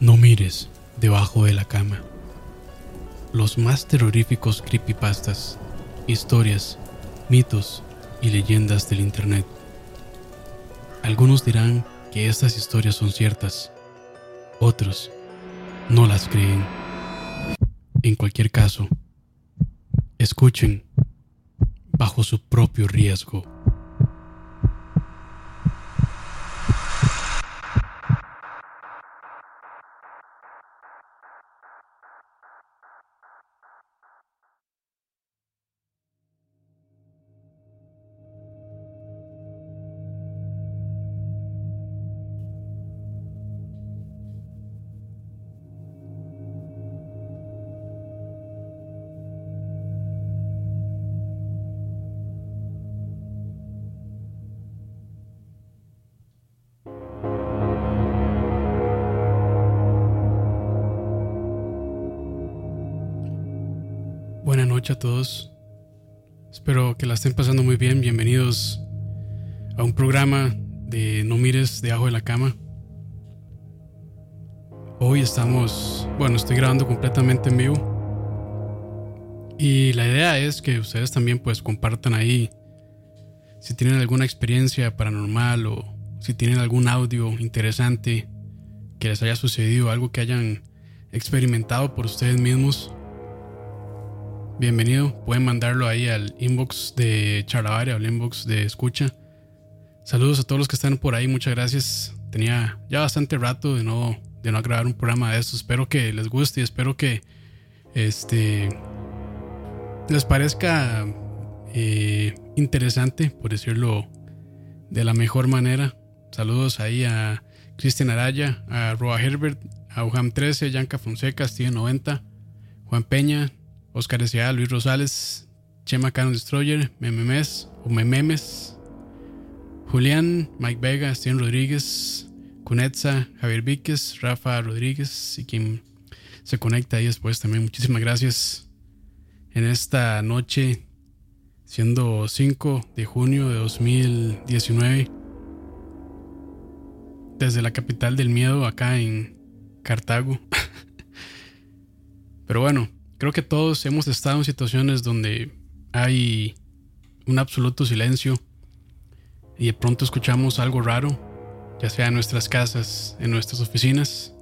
No mires debajo de la cama. Los más terroríficos creepypastas, historias, mitos y leyendas del Internet. Algunos dirán que estas historias son ciertas, otros no las creen. En cualquier caso, escuchen bajo su propio riesgo. Noches a todos. Espero que la estén pasando muy bien. Bienvenidos a un programa de No mires debajo de la cama. Hoy estamos, bueno, estoy grabando completamente en vivo. Y la idea es que ustedes también pues compartan ahí si tienen alguna experiencia paranormal o si tienen algún audio interesante que les haya sucedido, algo que hayan experimentado por ustedes mismos bienvenido. Pueden mandarlo ahí al inbox de Charlavaria o al inbox de Escucha. Saludos a todos los que están por ahí, muchas gracias. Tenía ya bastante rato de no, de no grabar un programa de esto. Espero que les guste y espero que este les parezca eh, interesante, por decirlo de la mejor manera. Saludos ahí a Cristian Araya, a Roa Herbert, a Ujam 13, Yanka Fonseca, Steven 90, Juan Peña, Oscar S.A., Luis Rosales, Chema Canon Destroyer, Mememes o Mememes, Julián, Mike Vega, Steven Rodríguez, Cunetza, Javier Víquez, Rafa Rodríguez y quien se conecta ahí después también. Muchísimas gracias en esta noche, siendo 5 de junio de 2019, desde la capital del miedo acá en Cartago. Pero bueno, Creo que todos hemos estado en situaciones donde hay un absoluto silencio y de pronto escuchamos algo raro, ya sea en nuestras casas, en nuestras oficinas,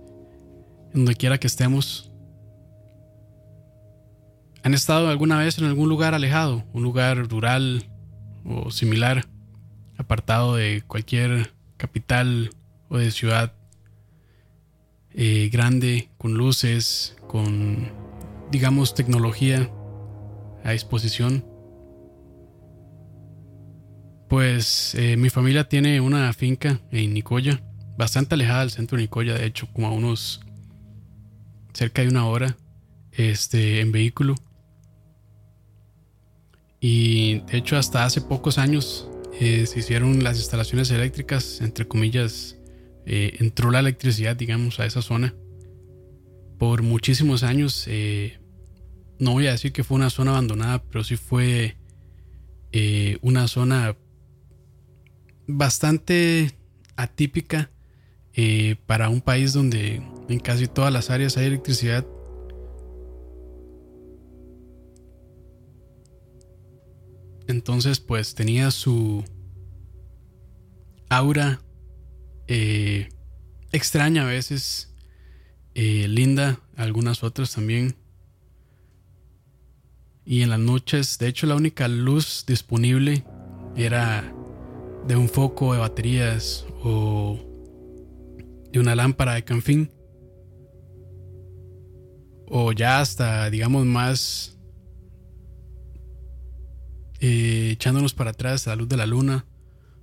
en donde quiera que estemos. ¿Han estado alguna vez en algún lugar alejado, un lugar rural o similar, apartado de cualquier capital o de ciudad eh, grande, con luces, con digamos, tecnología a disposición. Pues eh, mi familia tiene una finca en Nicoya, bastante alejada del centro de Nicoya, de hecho, como a unos cerca de una hora este, en vehículo. Y de hecho, hasta hace pocos años eh, se hicieron las instalaciones eléctricas, entre comillas, eh, entró la electricidad, digamos, a esa zona por muchísimos años. Eh, no voy a decir que fue una zona abandonada, pero sí fue eh, una zona bastante atípica eh, para un país donde en casi todas las áreas hay electricidad. Entonces pues tenía su aura extraña a veces, eh, linda, algunas otras también. Y en las noches, de hecho, la única luz disponible era de un foco de baterías o de una lámpara de canfín. O ya hasta, digamos, más eh, echándonos para atrás a la luz de la luna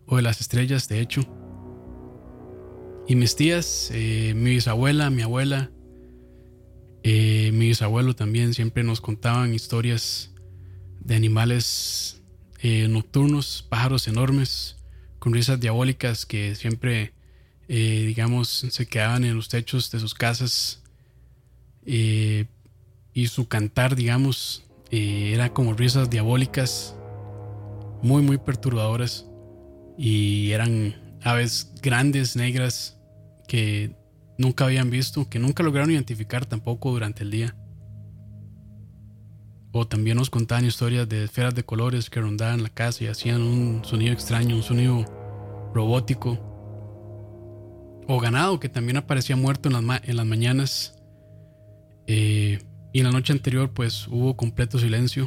o de las estrellas, de hecho. Y mis tías, eh, mi bisabuela, mi abuela, eh, mi bisabuelo también siempre nos contaban historias de animales nocturnos, pájaros enormes, con risas diabólicas que siempre, digamos, se quedaban en los techos de sus casas. y su cantar, digamos, era como risas diabólicas muy, muy perturbadoras. Y eran aves grandes, negras, que nunca habían visto, que nunca lograron identificar tampoco durante el día. O también nos contaban historias de esferas de colores que rondaban la casa y hacían un sonido extraño, un sonido robótico. O ganado que también aparecía muerto en las, en las mañanas. Eh, y en la noche anterior pues hubo completo silencio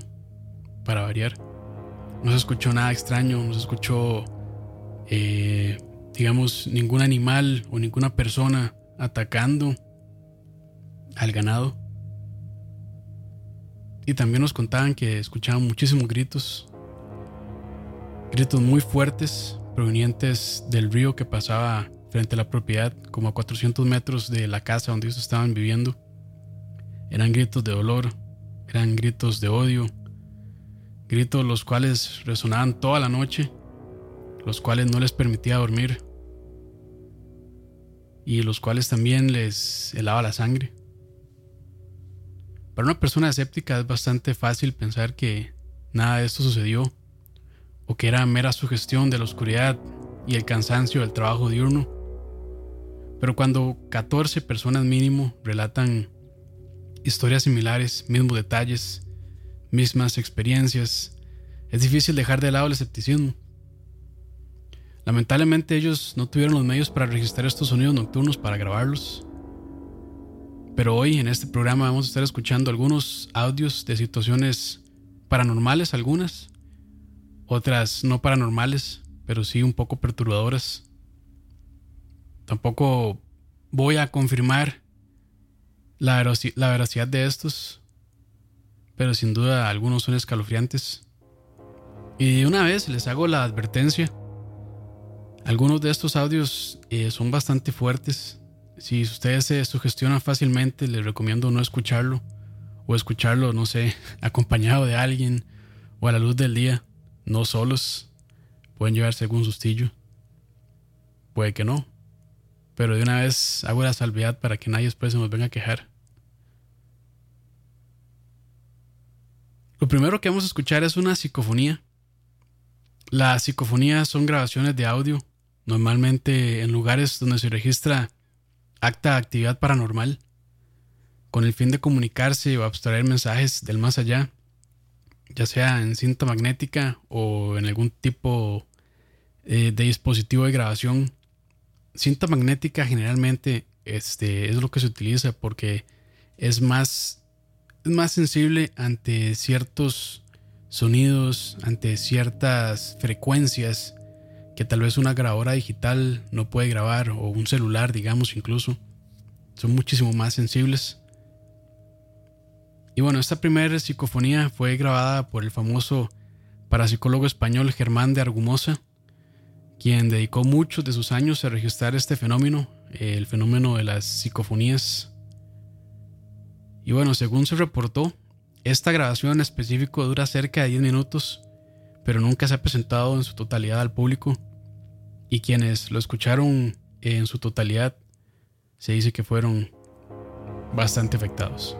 para variar. No se escuchó nada extraño, no se escuchó, eh, digamos, ningún animal o ninguna persona atacando al ganado. Y también nos contaban que escuchaban muchísimos gritos, gritos muy fuertes provenientes del río que pasaba frente a la propiedad, como a 400 metros de la casa donde ellos estaban viviendo. Eran gritos de dolor, eran gritos de odio, gritos los cuales resonaban toda la noche, los cuales no les permitía dormir y los cuales también les helaba la sangre. Para una persona escéptica es bastante fácil pensar que nada de esto sucedió o que era mera sugestión de la oscuridad y el cansancio del trabajo diurno. Pero cuando 14 personas mínimo relatan historias similares, mismos detalles, mismas experiencias, es difícil dejar de lado el escepticismo. Lamentablemente ellos no tuvieron los medios para registrar estos sonidos nocturnos para grabarlos. Pero hoy en este programa vamos a estar escuchando algunos audios de situaciones paranormales, algunas, otras no paranormales, pero sí un poco perturbadoras. Tampoco voy a confirmar la, veracidad de estos, pero sin duda algunos son escalofriantes. Y una vez les hago la advertencia. Algunos de estos audios eh, son bastante fuertes. Si ustedes se sugestionan fácilmente, les recomiendo no escucharlo. O escucharlo, no sé, acompañado de alguien o a la luz del día, no solos. Pueden llevarse algún sustillo. Puede que no. Pero de una vez hago la salvedad para que nadie después se nos venga a quejar. Lo primero que vamos a escuchar es una psicofonía. Las psicofonías son grabaciones de audio, normalmente en lugares donde se registra acta actividad paranormal, con el fin de comunicarse o abstraer mensajes del más allá, ya sea en cinta magnética o en algún tipo eh, de dispositivo de grabación. Cinta magnética generalmente este, es lo que se utiliza porque es más es más sensible ante ciertos sonidos, ante ciertas frecuencias que tal vez una grabadora digital no puede grabar o un celular, digamos incluso. Son muchísimo más sensibles. Y bueno, esta primera psicofonía fue grabada por el famoso parapsicólogo español Germán de Argumosa, quien dedicó muchos de sus años a registrar este fenómeno, el fenómeno de las psicofonías y bueno, según se reportó, esta grabación en específico dura cerca de 10 minutos, pero nunca se ha presentado en su totalidad al público. Y quienes lo escucharon en su totalidad, se dice que fueron bastante afectados.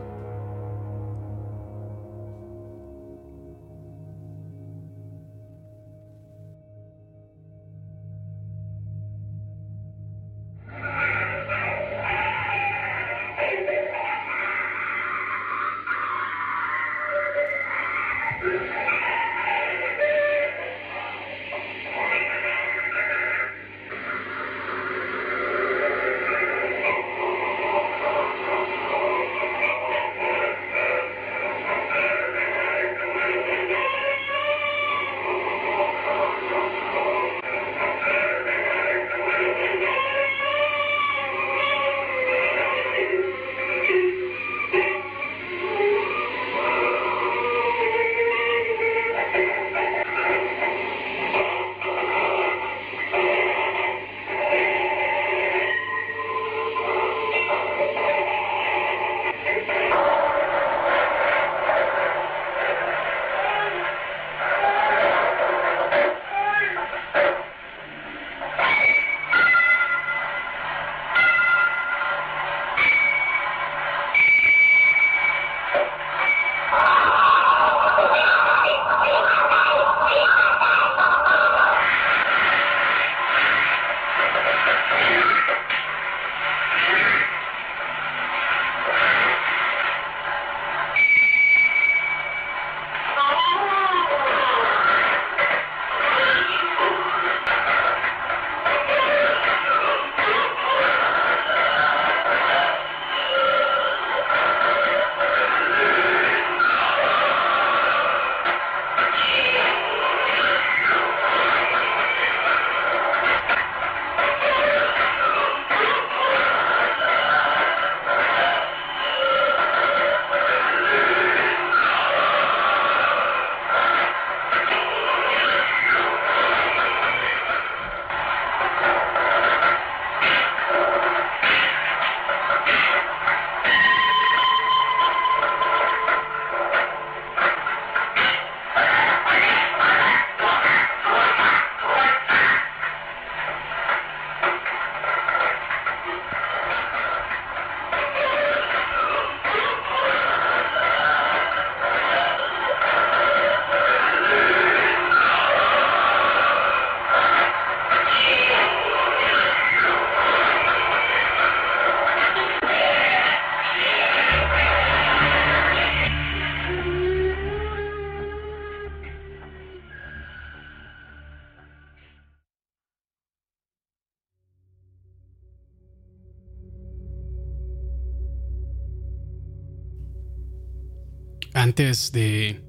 Antes de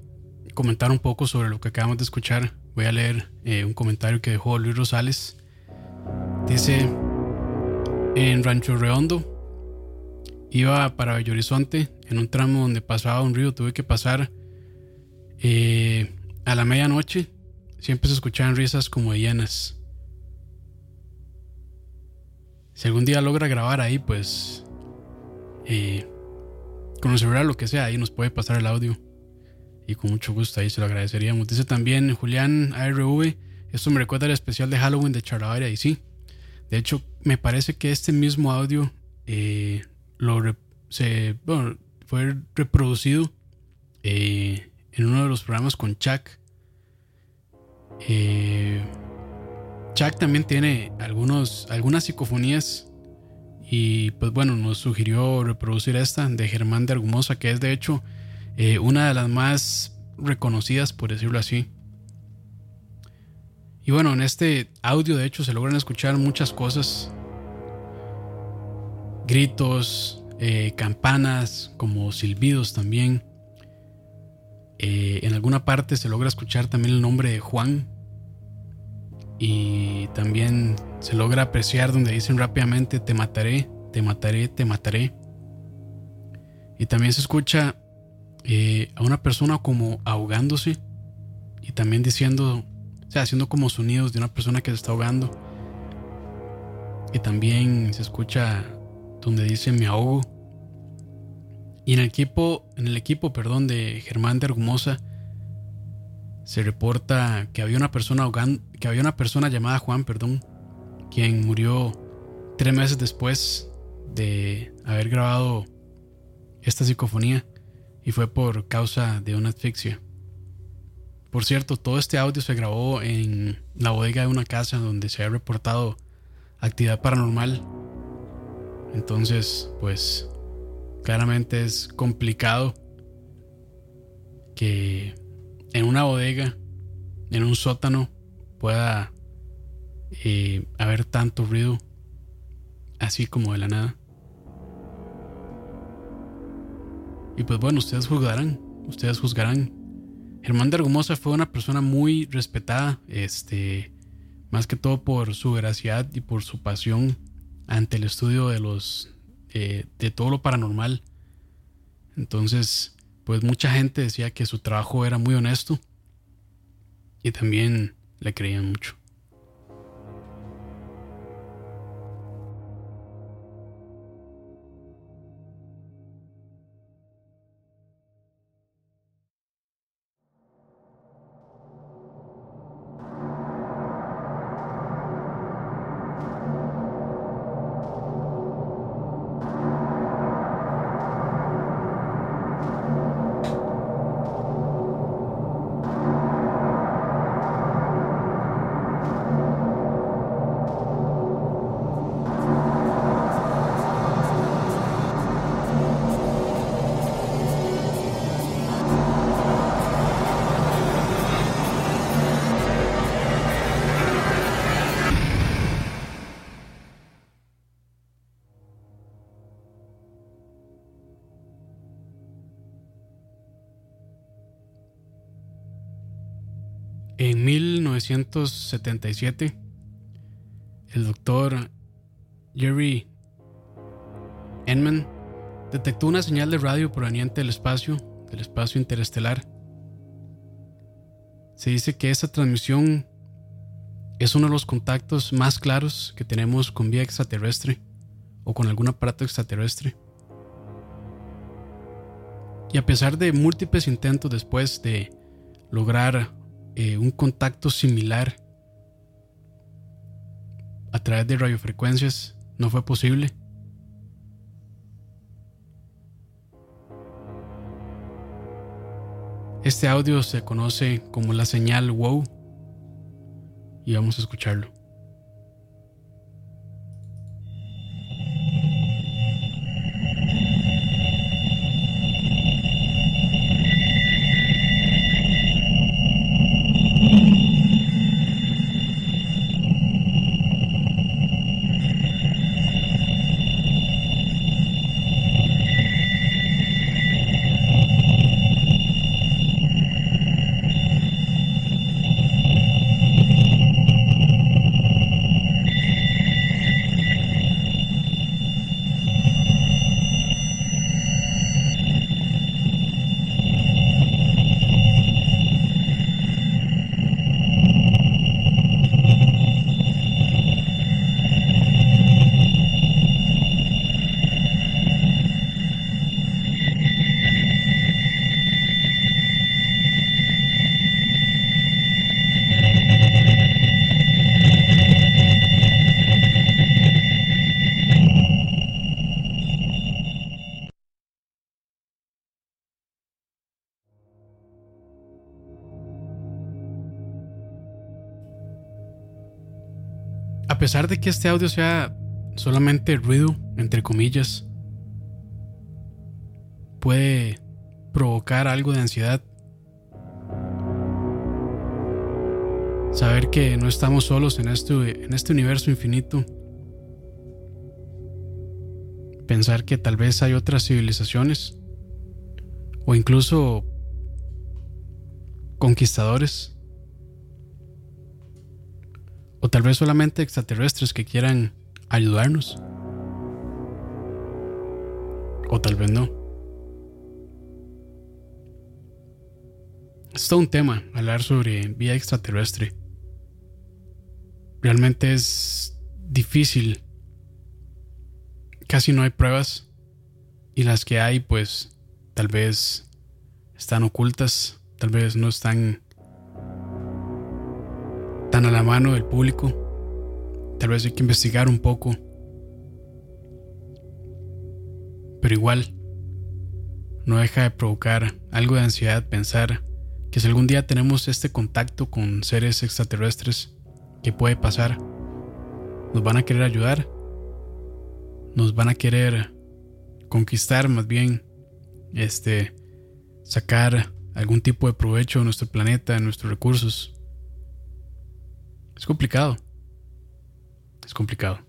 comentar un poco sobre lo que acabamos de escuchar, voy a leer eh, un comentario que dejó Luis Rosales. Dice, en Rancho Redondo, iba para Bello Horizonte, en un tramo donde pasaba un río, tuve que pasar eh, a la medianoche. Siempre se escuchaban risas como de hienas. Si algún día logra grabar ahí, pues eh, con el lo que sea, ahí nos puede pasar el audio. Y con mucho gusto ahí se lo agradeceríamos. Dice también Julián ARV, esto me recuerda al especial de Halloween de Charlavaria. Y sí, de hecho, me parece que este mismo audio eh, lo se, fue reproducido eh, en uno de los programas con Chuck. Eh, Chuck también tiene algunos, algunas psicofonías y pues bueno, nos sugirió reproducir esta de Germán de Argumosa, que es de hecho eh, una de las más reconocidas, por decirlo así. Y bueno, en este audio de hecho se logran escuchar muchas cosas. Gritos, eh, campanas, como silbidos también. Eh, en alguna parte se logra escuchar también el nombre de Juan. Y también se logra apreciar donde dicen rápidamente te mataré, te mataré, te mataré. Y también se escucha eh, a una persona como ahogándose y también diciendo, o sea, haciendo como sonidos de una persona que se está ahogando. Y también se escucha donde dice me ahogo. Y en el equipo, en el equipo, perdón, de Germán de Argumosa se reporta que había una persona ahogando, que había una persona llamada Juan, perdón, quien murió tres meses después de haber grabado esta psicofonía y fue por causa de una asfixia. Por cierto, todo este audio se grabó en la bodega de una casa donde se ha reportado actividad paranormal. Entonces, pues claramente es complicado que en una bodega, en un sótano, pueda eh, haber tanto ruido así como de la nada. Y pues bueno, ustedes juzgarán, ustedes juzgarán. Germán de Argumosa fue una persona muy respetada, este, más que todo por su veracidad y por su pasión ante el estudio de los, eh, de todo lo paranormal. Entonces, pues mucha gente decía que su trabajo era muy honesto y también le creían mucho. En 1977, el doctor Jerry Enman detectó una señal de radio proveniente del espacio, del espacio interestelar. Se dice que esa transmisión es uno de los contactos más claros que tenemos con vía extraterrestre o con algún aparato extraterrestre. Y a pesar de múltiples intentos después de lograr eh, un contacto similar a través de radiofrecuencias no fue posible. Este audio se conoce como la señal WOW y vamos a escucharlo. A pesar de que este audio sea solamente ruido, entre comillas, puede provocar algo de ansiedad. Saber que no estamos solos en este, en este universo infinito. Pensar que tal vez hay otras civilizaciones o incluso conquistadores o tal vez solamente extraterrestres que quieran ayudarnos. O tal vez no. Es todo un tema hablar sobre vida extraterrestre. Realmente es difícil. Casi no hay pruebas. Y las que hay, pues, tal vez están ocultas. Tal vez no están a la mano del público. Tal vez hay que investigar un poco. Pero igual, no deja de provocar algo de ansiedad pensar que si algún día tenemos este contacto con seres extraterrestres, ¿qué puede pasar? ¿Nos van a querer ayudar? ¿Nos van a querer conquistar más bien? Este, sacar algún tipo de provecho de nuestro planeta, de nuestros recursos. Es complicado. Es complicado.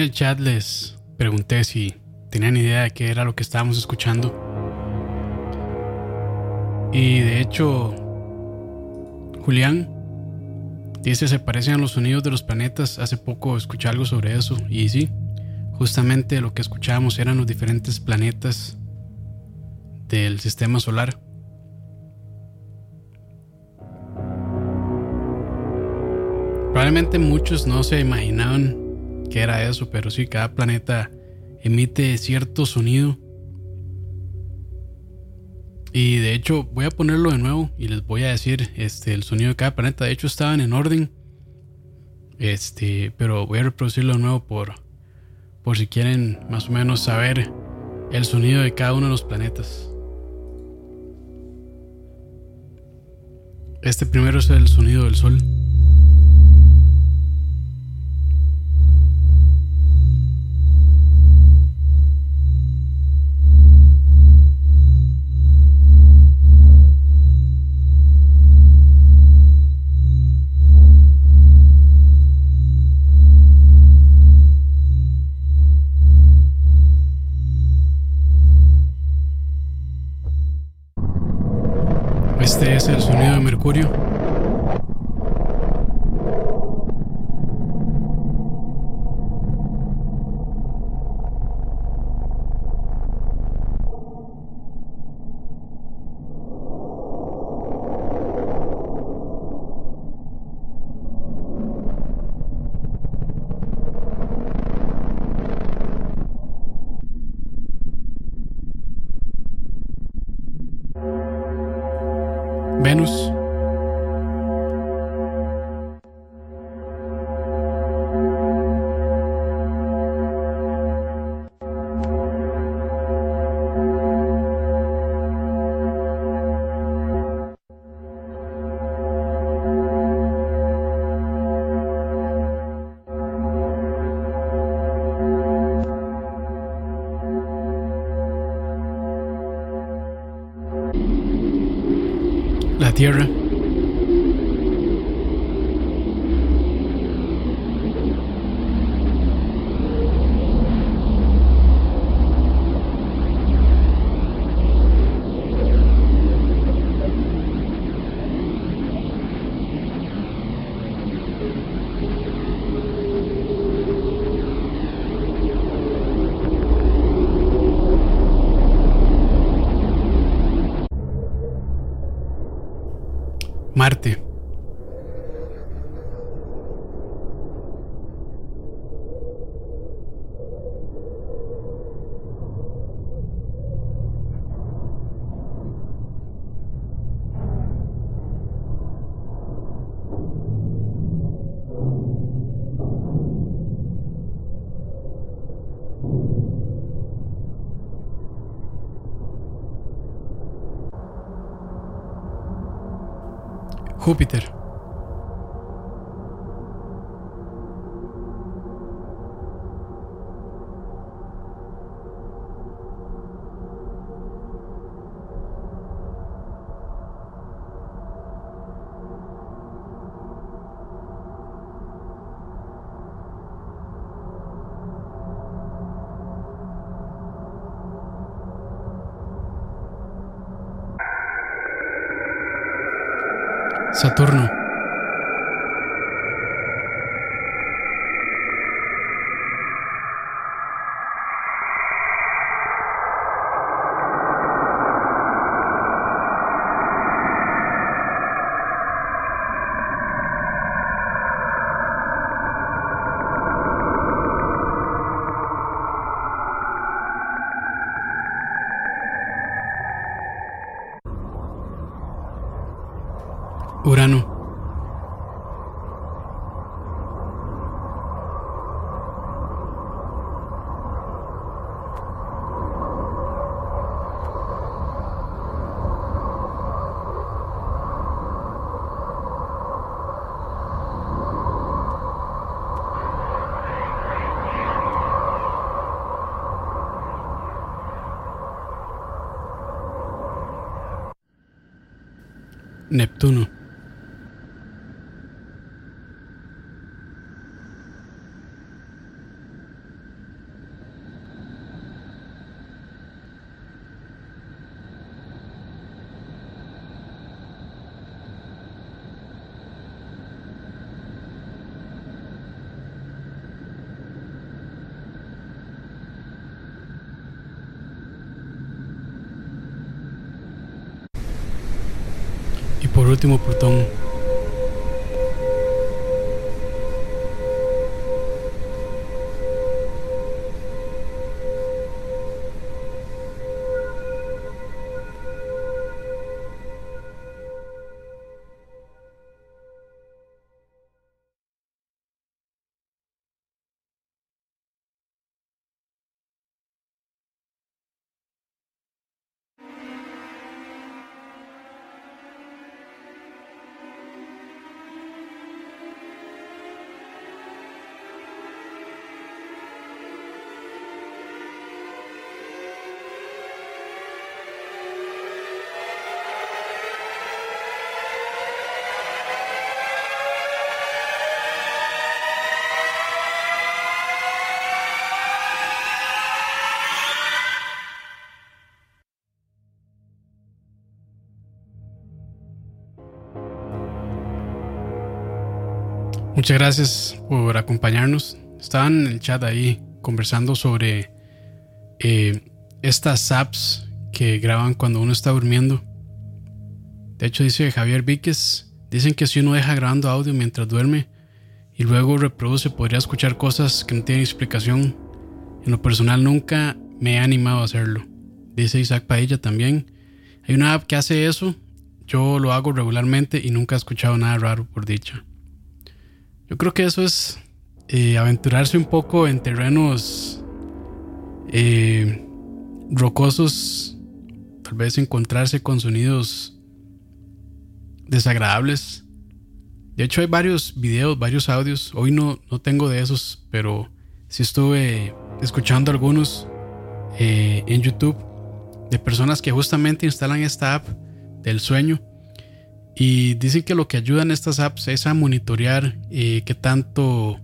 En el chat les pregunté si tenían idea de qué era lo que estábamos escuchando. Y de hecho, Julián dice se parecen a los sonidos de los planetas. Hace poco escuché algo sobre eso y sí, justamente lo que escuchábamos eran los diferentes planetas del sistema solar. Probablemente muchos no se imaginaban que era eso, pero sí, cada planeta emite cierto sonido. Y de hecho, voy a ponerlo de nuevo y les voy a decir este, el sonido de cada planeta. De hecho, estaban en orden. Este, pero voy a reproducirlo de nuevo por, por si quieren más o menos saber el sonido de cada uno de los planetas. Este primero es el sonido del sol. Tierra. Marte. Júpiter. Neptuno. Último, Plutón. Muchas gracias por acompañarnos. Estaban en el chat ahí conversando sobre eh, estas apps que graban cuando uno está durmiendo. De hecho, dice Javier Víquez, dicen que si uno deja grabando audio mientras duerme y luego reproduce, podría escuchar cosas que no tienen explicación. En lo personal nunca me he animado a hacerlo. Dice Isaac Paella también. Hay una app que hace eso. Yo lo hago regularmente y nunca he escuchado nada raro por dicha. Yo creo que eso es eh, aventurarse un poco en terrenos eh, rocosos, tal vez encontrarse con sonidos desagradables. De hecho hay varios videos, varios audios. Hoy no, no tengo de esos, pero sí estuve escuchando algunos eh, en YouTube de personas que justamente instalan esta app del sueño y dicen que lo que ayudan estas apps es a monitorear eh, qué tanto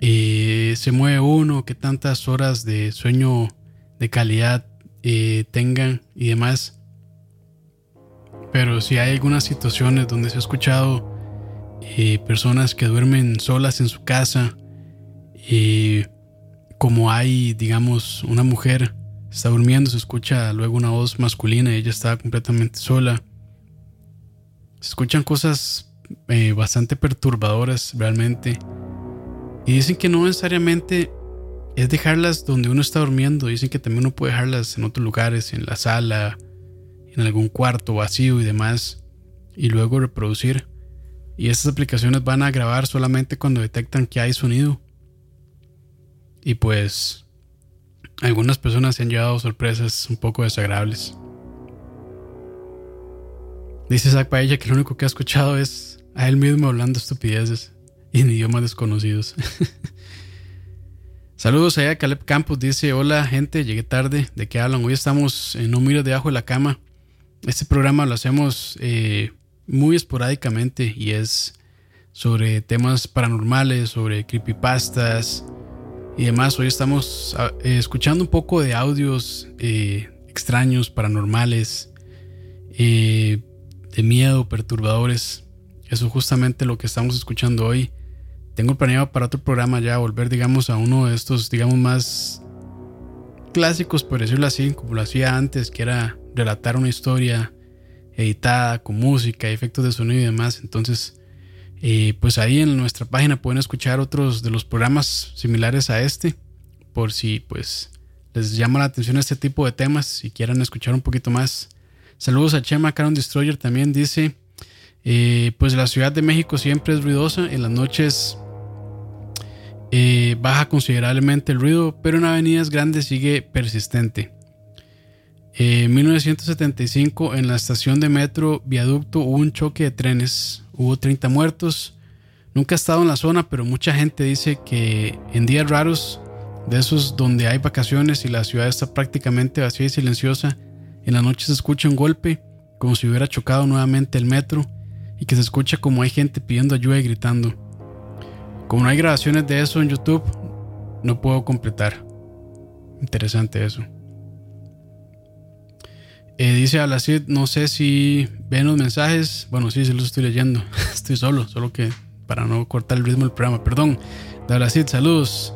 eh, se mueve uno, qué tantas horas de sueño de calidad eh, tengan y demás. Pero si hay algunas situaciones donde se ha escuchado personas que duermen solas en su casa, como hay, digamos, una mujer está durmiendo, se escucha luego una voz masculina y ella está completamente sola escuchan cosas eh, bastante perturbadoras realmente. Y dicen que no necesariamente es dejarlas donde uno está durmiendo. Dicen que también uno puede dejarlas en otros lugares, en la sala, en algún cuarto vacío y demás. Y luego reproducir. Y estas aplicaciones van a grabar solamente cuando detectan que hay sonido. Y pues algunas personas se han llevado sorpresas un poco desagradables. Dice Zach Paella que lo único que ha escuchado es a él mismo hablando estupideces y en idiomas desconocidos. Saludos allá Caleb Campos. Dice: Hola, gente, llegué tarde. ¿De qué hablan? Hoy estamos en No Miro debajo de la cama. Este programa lo hacemos eh, muy esporádicamente y es sobre temas paranormales, sobre creepypastas y demás. Hoy estamos ah, eh, escuchando un poco de audios eh, extraños, paranormales de miedo, perturbadores. Eso es justamente lo que estamos escuchando hoy. Tengo planeado para otro programa ya volver, digamos, a uno de estos, digamos, más clásicos, por decirlo así, como lo hacía antes, que era relatar una historia editada con música, efectos de sonido y demás. Entonces, eh, pues ahí en nuestra página pueden escuchar otros de los programas similares a este, por si pues les llama la atención este tipo de temas y quieran escuchar un poquito más Saludos a Chema Caron Destroyer también dice, eh, pues la Ciudad de México siempre es ruidosa, en las noches eh, baja considerablemente el ruido, pero en avenidas grandes sigue persistente. En 1975 en la estación de metro Viaducto hubo un choque de trenes, hubo 30 muertos. Nunca he estado en la zona, pero mucha gente dice que en días raros, de esos donde hay vacaciones y la ciudad está prácticamente vacía y silenciosa, en la noche se escucha un golpe, como si hubiera chocado nuevamente el metro, y que se escucha como hay gente pidiendo ayuda y gritando. Como no hay grabaciones de eso en YouTube, no puedo completar. Interesante eso. Eh, dice Alacid, no sé si ven los mensajes. Bueno, sí, sí los estoy leyendo. estoy solo, solo que para no cortar el ritmo del programa. Perdón. Alacid, saludos.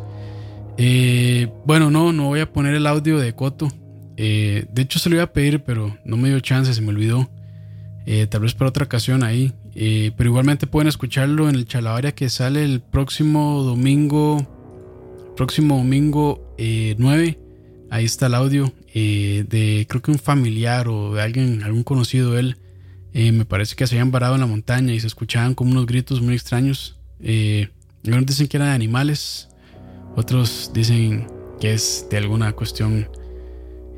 Eh, bueno, no, no voy a poner el audio de Coto. Eh, de hecho, se lo iba a pedir, pero no me dio chance, se me olvidó. Eh, tal vez para otra ocasión ahí. Eh, pero igualmente pueden escucharlo en el Chalabaria que sale el próximo domingo. Próximo domingo 9. Ahí está el audio de creo que un familiar o de alguien, algún conocido de él. me parece que se habían varado en la montaña y se escuchaban como unos gritos muy extraños. algunos dicen que eran animales. Otros dicen que es de alguna cuestión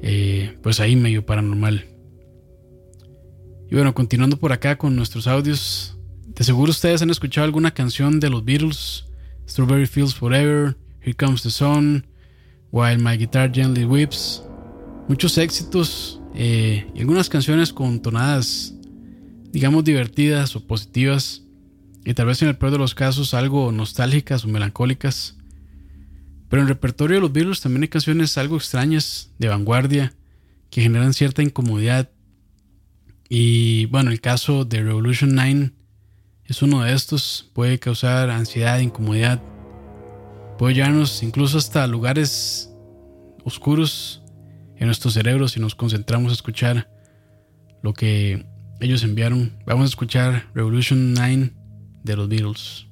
eh, pues ahí medio paranormal. Y bueno, continuando por acá con nuestros audios, de seguro ustedes han escuchado alguna canción de los Beatles, Strawberry Fields Forever, Here Comes the Sun, While My Guitar Gently Weeps, muchos éxitos eh, y algunas canciones con tonadas, digamos, divertidas o positivas, y tal vez en el peor de los casos algo nostálgicas o melancólicas. Pero en el repertorio de los Beatles también hay canciones algo extrañas, de vanguardia, que generan cierta incomodidad. Y bueno, el caso de Revolution 9 es uno de estos. Puede causar ansiedad, incomodidad. Puede llevarnos incluso hasta lugares oscuros en nuestros cerebros si nos concentramos a escuchar lo que ellos enviaron. Vamos a escuchar Revolution 9 de los Beatles.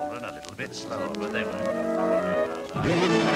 and a little bit slower, but they were.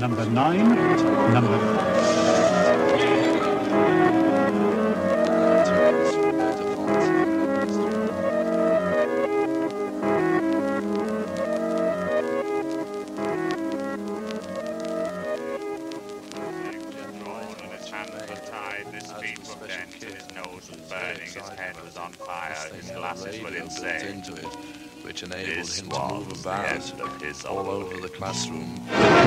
His nine, number. burning, his head was on fire, his glasses were insane. into it, which enabled This him to move about end of his all over the classroom.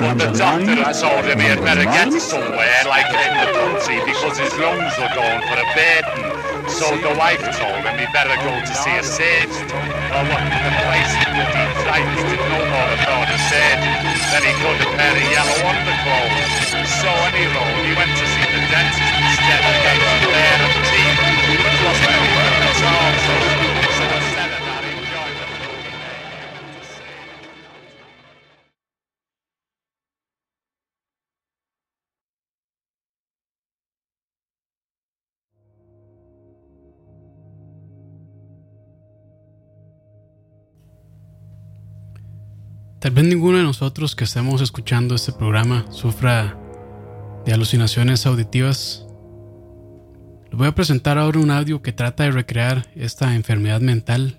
The doctor had told him he had better get somewhere, like in the country, because his lungs were going for a burden. So the wife told him he'd better go to see a surgeon. Well, what the place in the deep fright he did no more about a surgeon than he could a pair of yellow underclothes. So anyhow, he went to see the dentist instead and gave him a pair of teeth, which wasn't any good at all. So, so Tal vez ninguno de nosotros que estemos escuchando este programa sufra de alucinaciones auditivas. Les voy a presentar ahora un audio que trata de recrear esta enfermedad mental.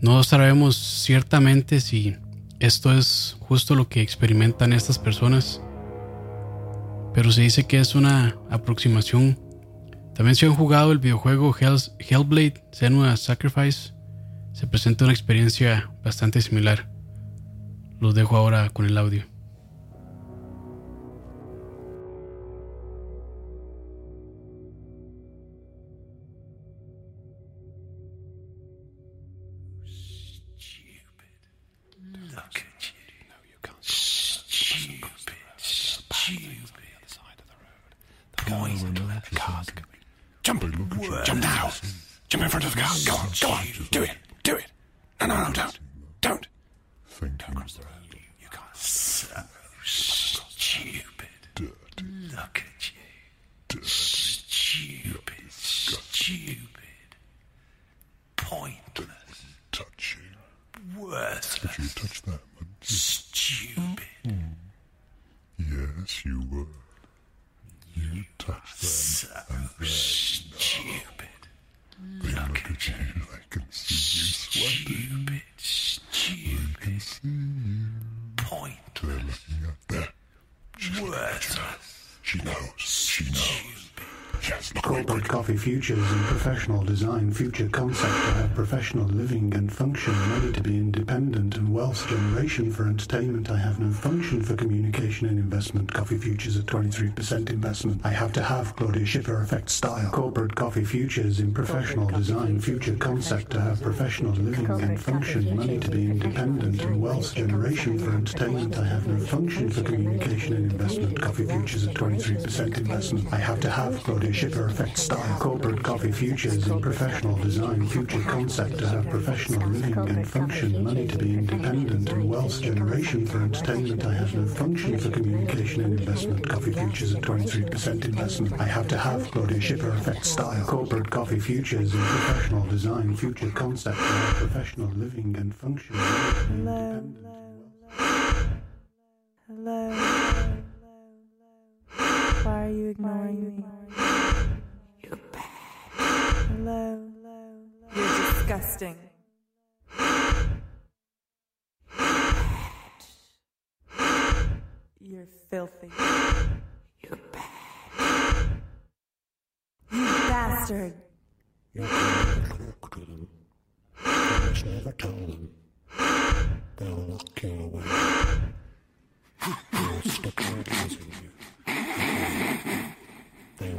No sabemos ciertamente si esto es justo lo que experimentan estas personas, pero se dice que es una aproximación. También si han jugado el videojuego Hellblade Senua Sacrifice, se presenta una experiencia bastante similar. Los dejo ahora con el audio. Jump! Jump now! Jump in front of the car. Go on, go on. Do it. Do it. No, no, no, don't. Don't. Don't cross the road. You can't. So stupid. Dirty. Look at you. Stupid. Stupid. Pointless. touch you. Worthless. Did you touch that one? Stupid. Hmm. Yes, you were. You touched them. So stupid. Look at you. I can see you sweating. Stupid. I can Stupid. see you. Pointless. They're looking at there. Worthless. She knows. She knows. Yes, look away, Corporate. Coffee Futures in professional design future concept to have professional living and function, money to be independent and wealth generation for entertainment. I have no function for communication and investment. Coffee Futures at 23% investment. I have to have Claudia Schiffer effect style. Corporate Coffee Futures in professional design future concept to have professional living and function, money to be independent and wealth generation for entertainment. I have no function for communication and investment. Coffee Futures at 23% investment. I have to have Claudia Schiffer effect style. Corporate Coffee Futures in professional design future concept to have professional living and function, money to be independent and wealth generation for entertainment. I have no function for communication and investment. Coffee Futures at 23% investment. I have to have Claudia Schiffer effect style. Corporate Coffee Futures in professional design future concept to have professional living and function. be independent. Hello. Why are you ignoring me? low, low, low. You're disgusting. You're filthy. You're bad. You bastard. You're talk to. You never tell. They will not away. They will you. They will.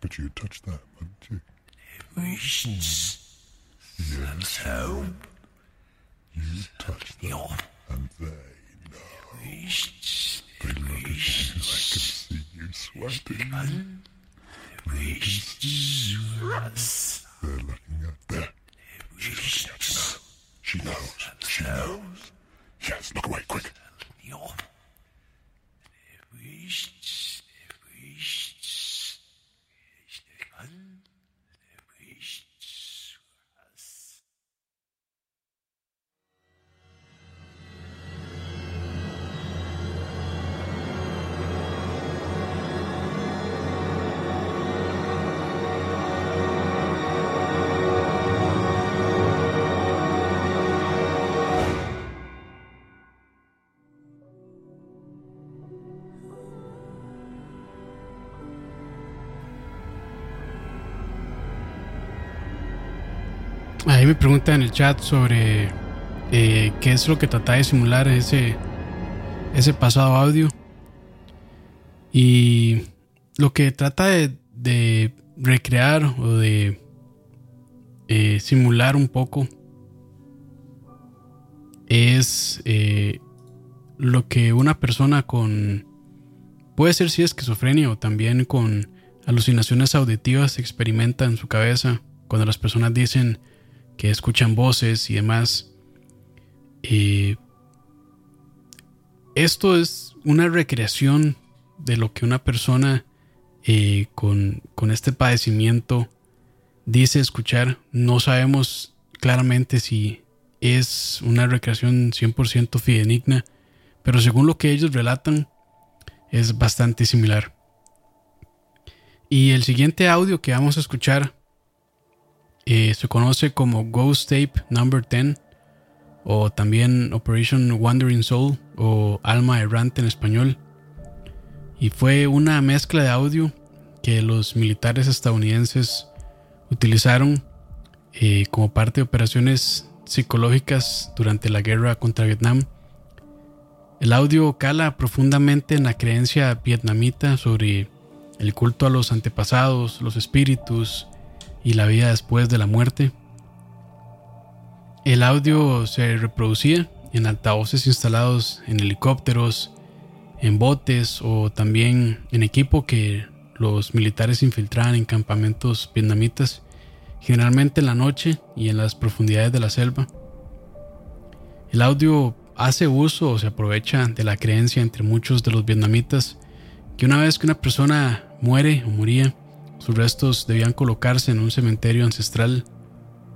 But you touched that, wouldn't you? Yes. So. You touched them, Your and they know. They look at you. I can see you sweating. They're looking at there. She's looking at you now. She knows. She knows. Me preguntan en el chat sobre eh, qué es lo que trata de simular ese, ese pasado audio. Y lo que trata de, recrear o de eh, simular un poco es eh, lo que una persona con puede ser si esquizofrenia o también con alucinaciones auditivas experimenta en su cabeza cuando las personas dicen que escuchan voces y demás. Eh, esto es una recreación de lo que una persona eh, con, con este padecimiento dice escuchar. No sabemos claramente si es una recreación 100% fidedigna, pero según lo que ellos relatan, es bastante similar. Y el siguiente audio que vamos a escuchar eh, se conoce como Ghost Tape Number 10 o también Operation Wandering Soul o Alma Errante en español. Y fue una mezcla de audio que los militares estadounidenses utilizaron eh, como parte de operaciones psicológicas durante la guerra contra Vietnam. El audio cala profundamente en la creencia vietnamita sobre el culto a los antepasados, los espíritus y la vida después de la muerte. El audio se reproducía en altavoces instalados en helicópteros, en botes o también en equipo que los militares infiltraban en campamentos vietnamitas, generalmente en la noche y en las profundidades de la selva. El audio hace uso o se aprovecha de la creencia entre muchos de los vietnamitas que una vez que una persona muere o moría, sus restos debían colocarse en un cementerio ancestral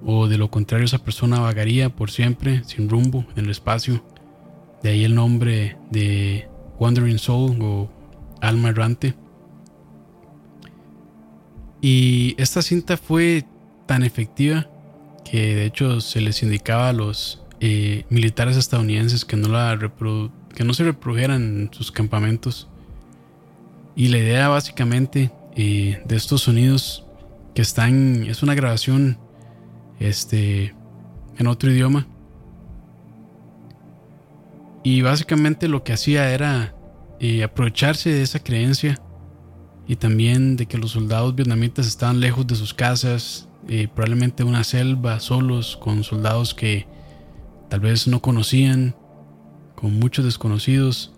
o de lo contrario esa persona vagaría por siempre sin rumbo en el espacio. De ahí el nombre de Wandering Soul o alma errante. Y esta cinta fue tan efectiva que de hecho se les indicaba a los eh, militares estadounidenses que no, la que no se reprodujeran en sus campamentos. Y la idea básicamente de estos sonidos que están, es una grabación este, en otro idioma. Y básicamente lo que hacía era eh, aprovecharse de esa creencia y también de que los soldados vietnamitas estaban lejos de sus casas, eh, probablemente en una selva, solos, con soldados que tal vez no conocían, con muchos desconocidos.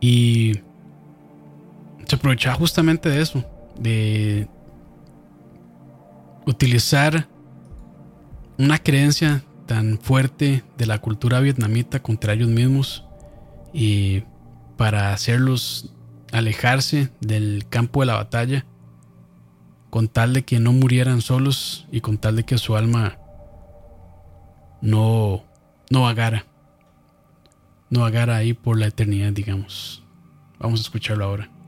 Y se aprovechaba justamente de eso, de utilizar una creencia tan fuerte de la cultura vietnamita contra ellos mismos y para hacerlos alejarse del campo de la batalla con tal de que no murieran solos y con tal de que su alma no no vagara no vagara ahí por la eternidad digamos. Vamos a escucharlo ahora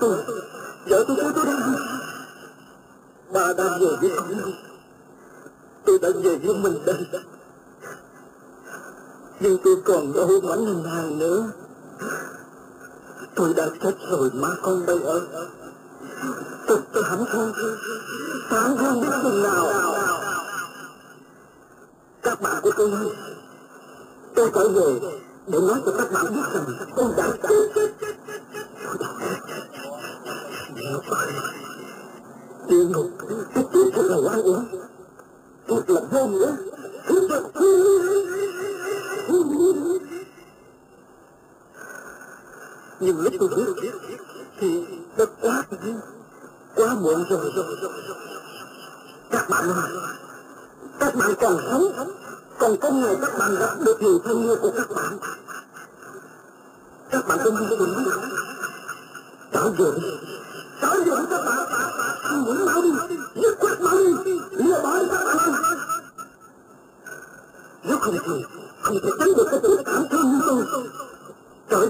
vợ tôi. Vợ tôi tôi tôi đang bà đang về với ông tôi đã về với mình đây. Nhưng tôi còn đâu mảnh hình hàng nữa. Tôi đã chết rồi, má con bây ơi. Tôi thảm thương. Thảm thương biết chừng nào? Các bạn của tôi tôi trở về để nói cho các bạn biết rằng tôi đã chết. Nhưng lúc tôi biết thì đã quá quá muộn rồi các bạn ơi các bạn còn sống còn có ngày các bạn gặp được người thân yêu của các bạn các bạn có muốn đừng biết trở về đi trở các bạn anh muốn mau đi dứt khoát mau đi lìa bỏ đi các bạn ơi nếu không thì không thể tránh được cái tình cảm thương như tôi trở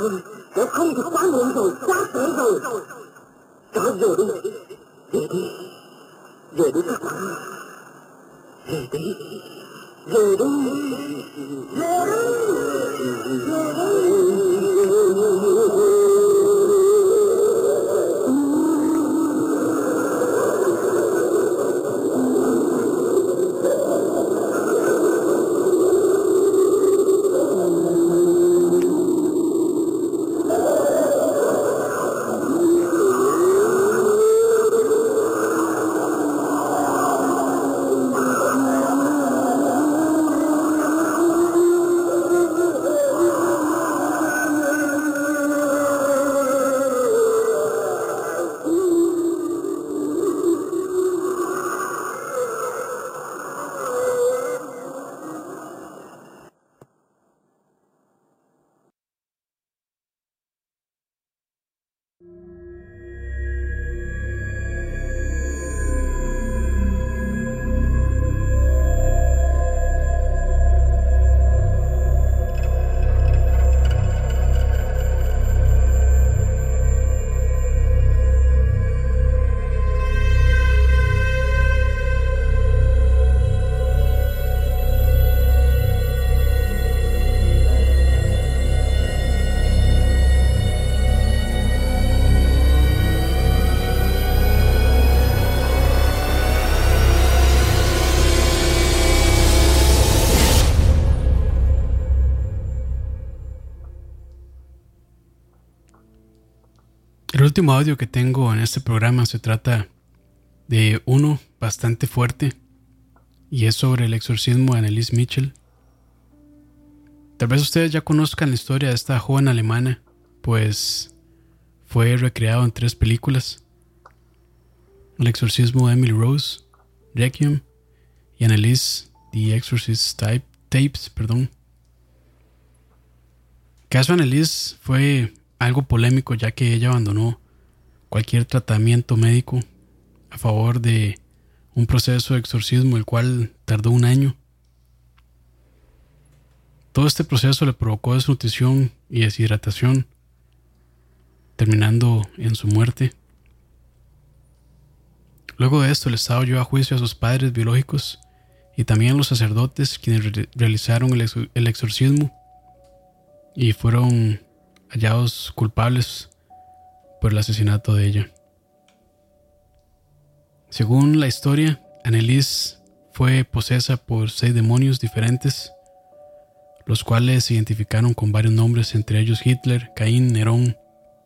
về đi nếu không thì quá muộn rồi, quá trễ rồi. Trở về đi về đi. Về đi các bạn. Về đi. Về đi. Về đi. Về đi. Último audio que tengo en este programa se trata de uno bastante fuerte y es sobre el exorcismo de Anneliese Mitchell. Tal vez ustedes ya conozcan la historia de esta joven alemana, pues fue recreado en tres películas. El exorcismo de Emily Rose, Requiem y Anneliese The Exorcist Type, Tapes, perdón. El caso de Anneliese fue algo polémico ya que ella abandonó cualquier tratamiento médico a favor de un proceso de exorcismo el cual tardó un año. Todo este proceso le provocó desnutrición y deshidratación, terminando en su muerte. Luego de esto, el Estado llevó a juicio a sus padres biológicos y también a los sacerdotes quienes re realizaron el, el exorcismo y fueron hallados culpables por el asesinato de ella. Según la historia, Anneliese fue posesa por seis demonios diferentes, los cuales se identificaron con varios nombres, entre ellos Hitler, Caín, Nerón,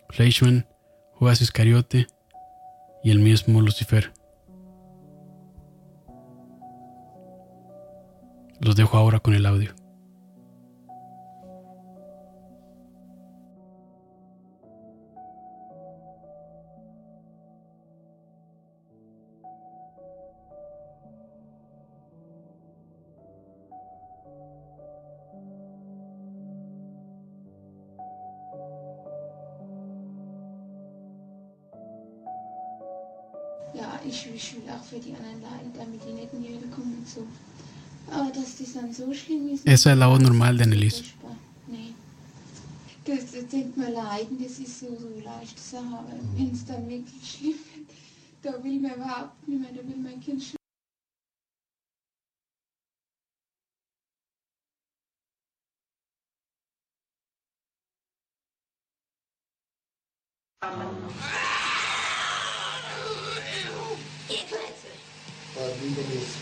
Fleischmann, Judas Iscariote y el mismo Lucifer. Los dejo ahora con el audio. Für die anderen leiden, damit die nicht in die Hölle kommen und so. Aber dass das dann so schlimm ist. Es la voz normal de furchtbar. Nee. Das, das tut mir leid, und das ist so, so leicht zu aber wenn es dann wirklich schlimm wird, da will man überhaupt nicht mehr, da will mein Kind sch-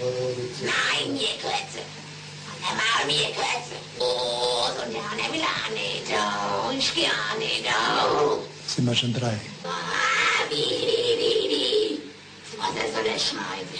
Nein, ihr Klötze. Der Maul, mir Klötze. Oh, so gerne will er nicht. Oh, ich gerne nicht. Sind wir schon drei? Ah, wie, wie, wie, wie. Was ist so der Schneide?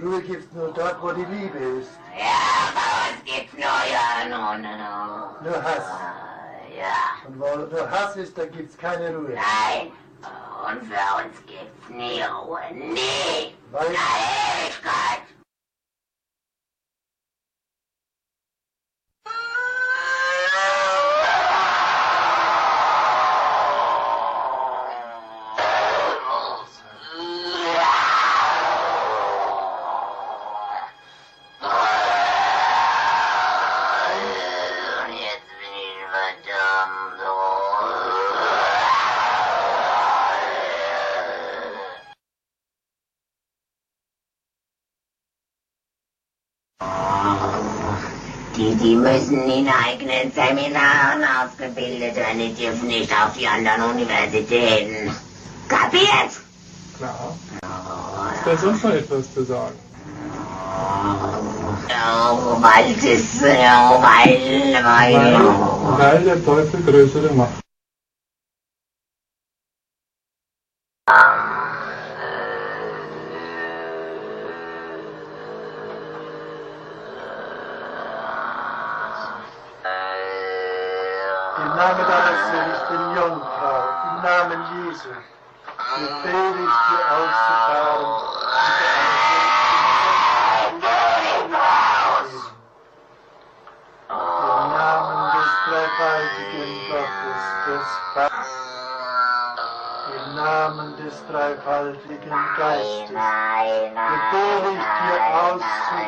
Ruhe gibt's nur dort, wo die Liebe ist. Ja, bei uns gibt's nur ja, no, no, no. Nur Hass. Ja, Und wo nur Hass ist, da gibt's keine Ruhe. nein. Die, müssen in eigenen Seminaren ausgebildet werden, die dürfen nicht auf die anderen Universitäten. Kapiert? Klar. Ist da sonst noch etwas zu sagen? Oh, bald ist, oh, Weil, bald. weil der Teufel größere Macht.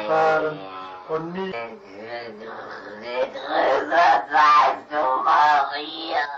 fahren und nie. Grüße seist du, Maria.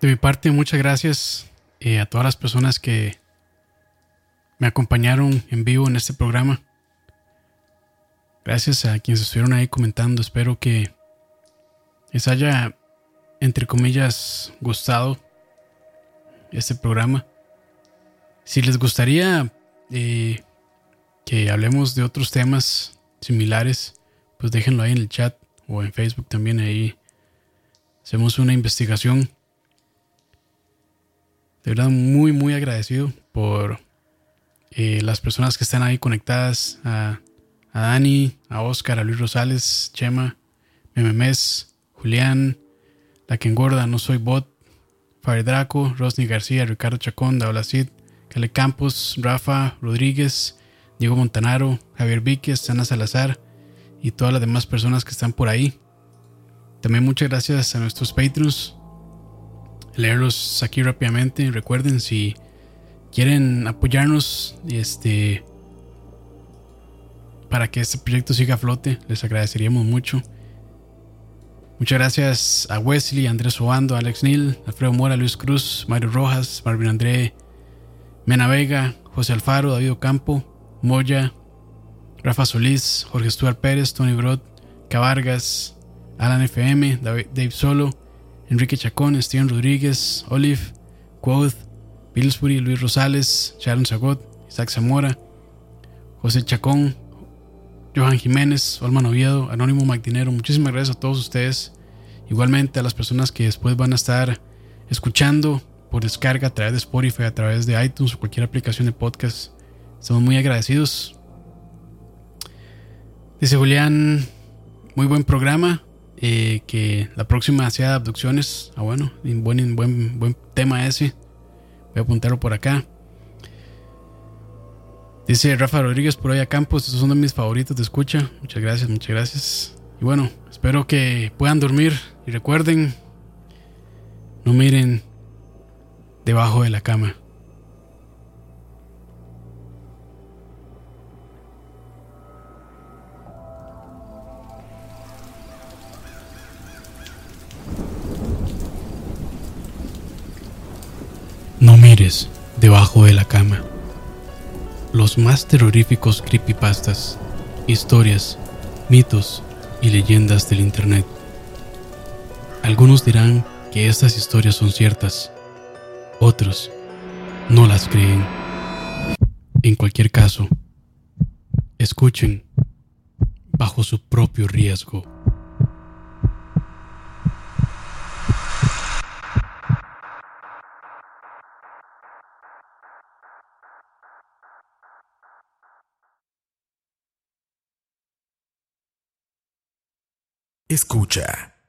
De mi parte, muchas gracias eh, a todas las personas que me acompañaron en vivo en este programa. Gracias a quienes estuvieron ahí comentando. Espero que les haya, entre comillas, gustado este programa. Si les gustaría eh, que hablemos de otros temas similares, pues déjenlo ahí en el chat o en Facebook también. Ahí hacemos una investigación. De verdad, muy, muy agradecido por eh, las personas que están ahí conectadas. A, Dani, a Oscar, a Luis Rosales, Chema, Mememes, Julián, La que engorda, No Soy Bot, Faber Draco, Rosny García, Ricardo Chacón, Daola Cid, Cale Campos, Rafa Rodríguez, Diego Montanaro, Javier Víquez, Ana Salazar y todas las demás personas que están por ahí. También muchas gracias a nuestros Patreons. Leerlos aquí rápidamente. Recuerden si quieren apoyarnos, este, para que este proyecto siga a flote. Les agradeceríamos mucho. Muchas gracias a Wesley, Andrés Obando, Alex Neal, Alfredo Mora, Luis Cruz, Mario Rojas, Marvin André, Mena Vega, José Alfaro, David Ocampo, Moya, Rafa Solís, Jorge Stuart Pérez, Tony Brod, Cavargas, Alan FM, Dave Solo, Enrique Chacón, Steven Rodríguez, Olive, Quoth, Pillsbury, Luis Rosales, Sharon Zagot, Isaac Zamora, José Chacón, Johan Jiménez, Olman Oviedo, Anónimo Magdinero. Muchísimas gracias a todos ustedes. Igualmente a las personas que después van a estar escuchando por descarga a través de Spotify, a través de iTunes o cualquier aplicación de podcast. Estamos muy agradecidos. Dice Julián, muy buen programa. Eh, que la próxima sea abducciones. Ah, bueno, buen, buen, buen tema ese. Voy a apuntarlo por acá. Dice Rafa Rodríguez por hoy a Campos. Estos son de mis favoritos de escucha. Muchas gracias, muchas gracias. Y bueno, espero que puedan dormir. Y recuerden, no miren debajo de la cama. No mires debajo de la cama. Los más terroríficos creepypastas, historias, mitos y leyendas del Internet. Algunos dirán que estas historias son ciertas, otros no las creen. En cualquier caso, escuchen bajo su propio riesgo. Escucha.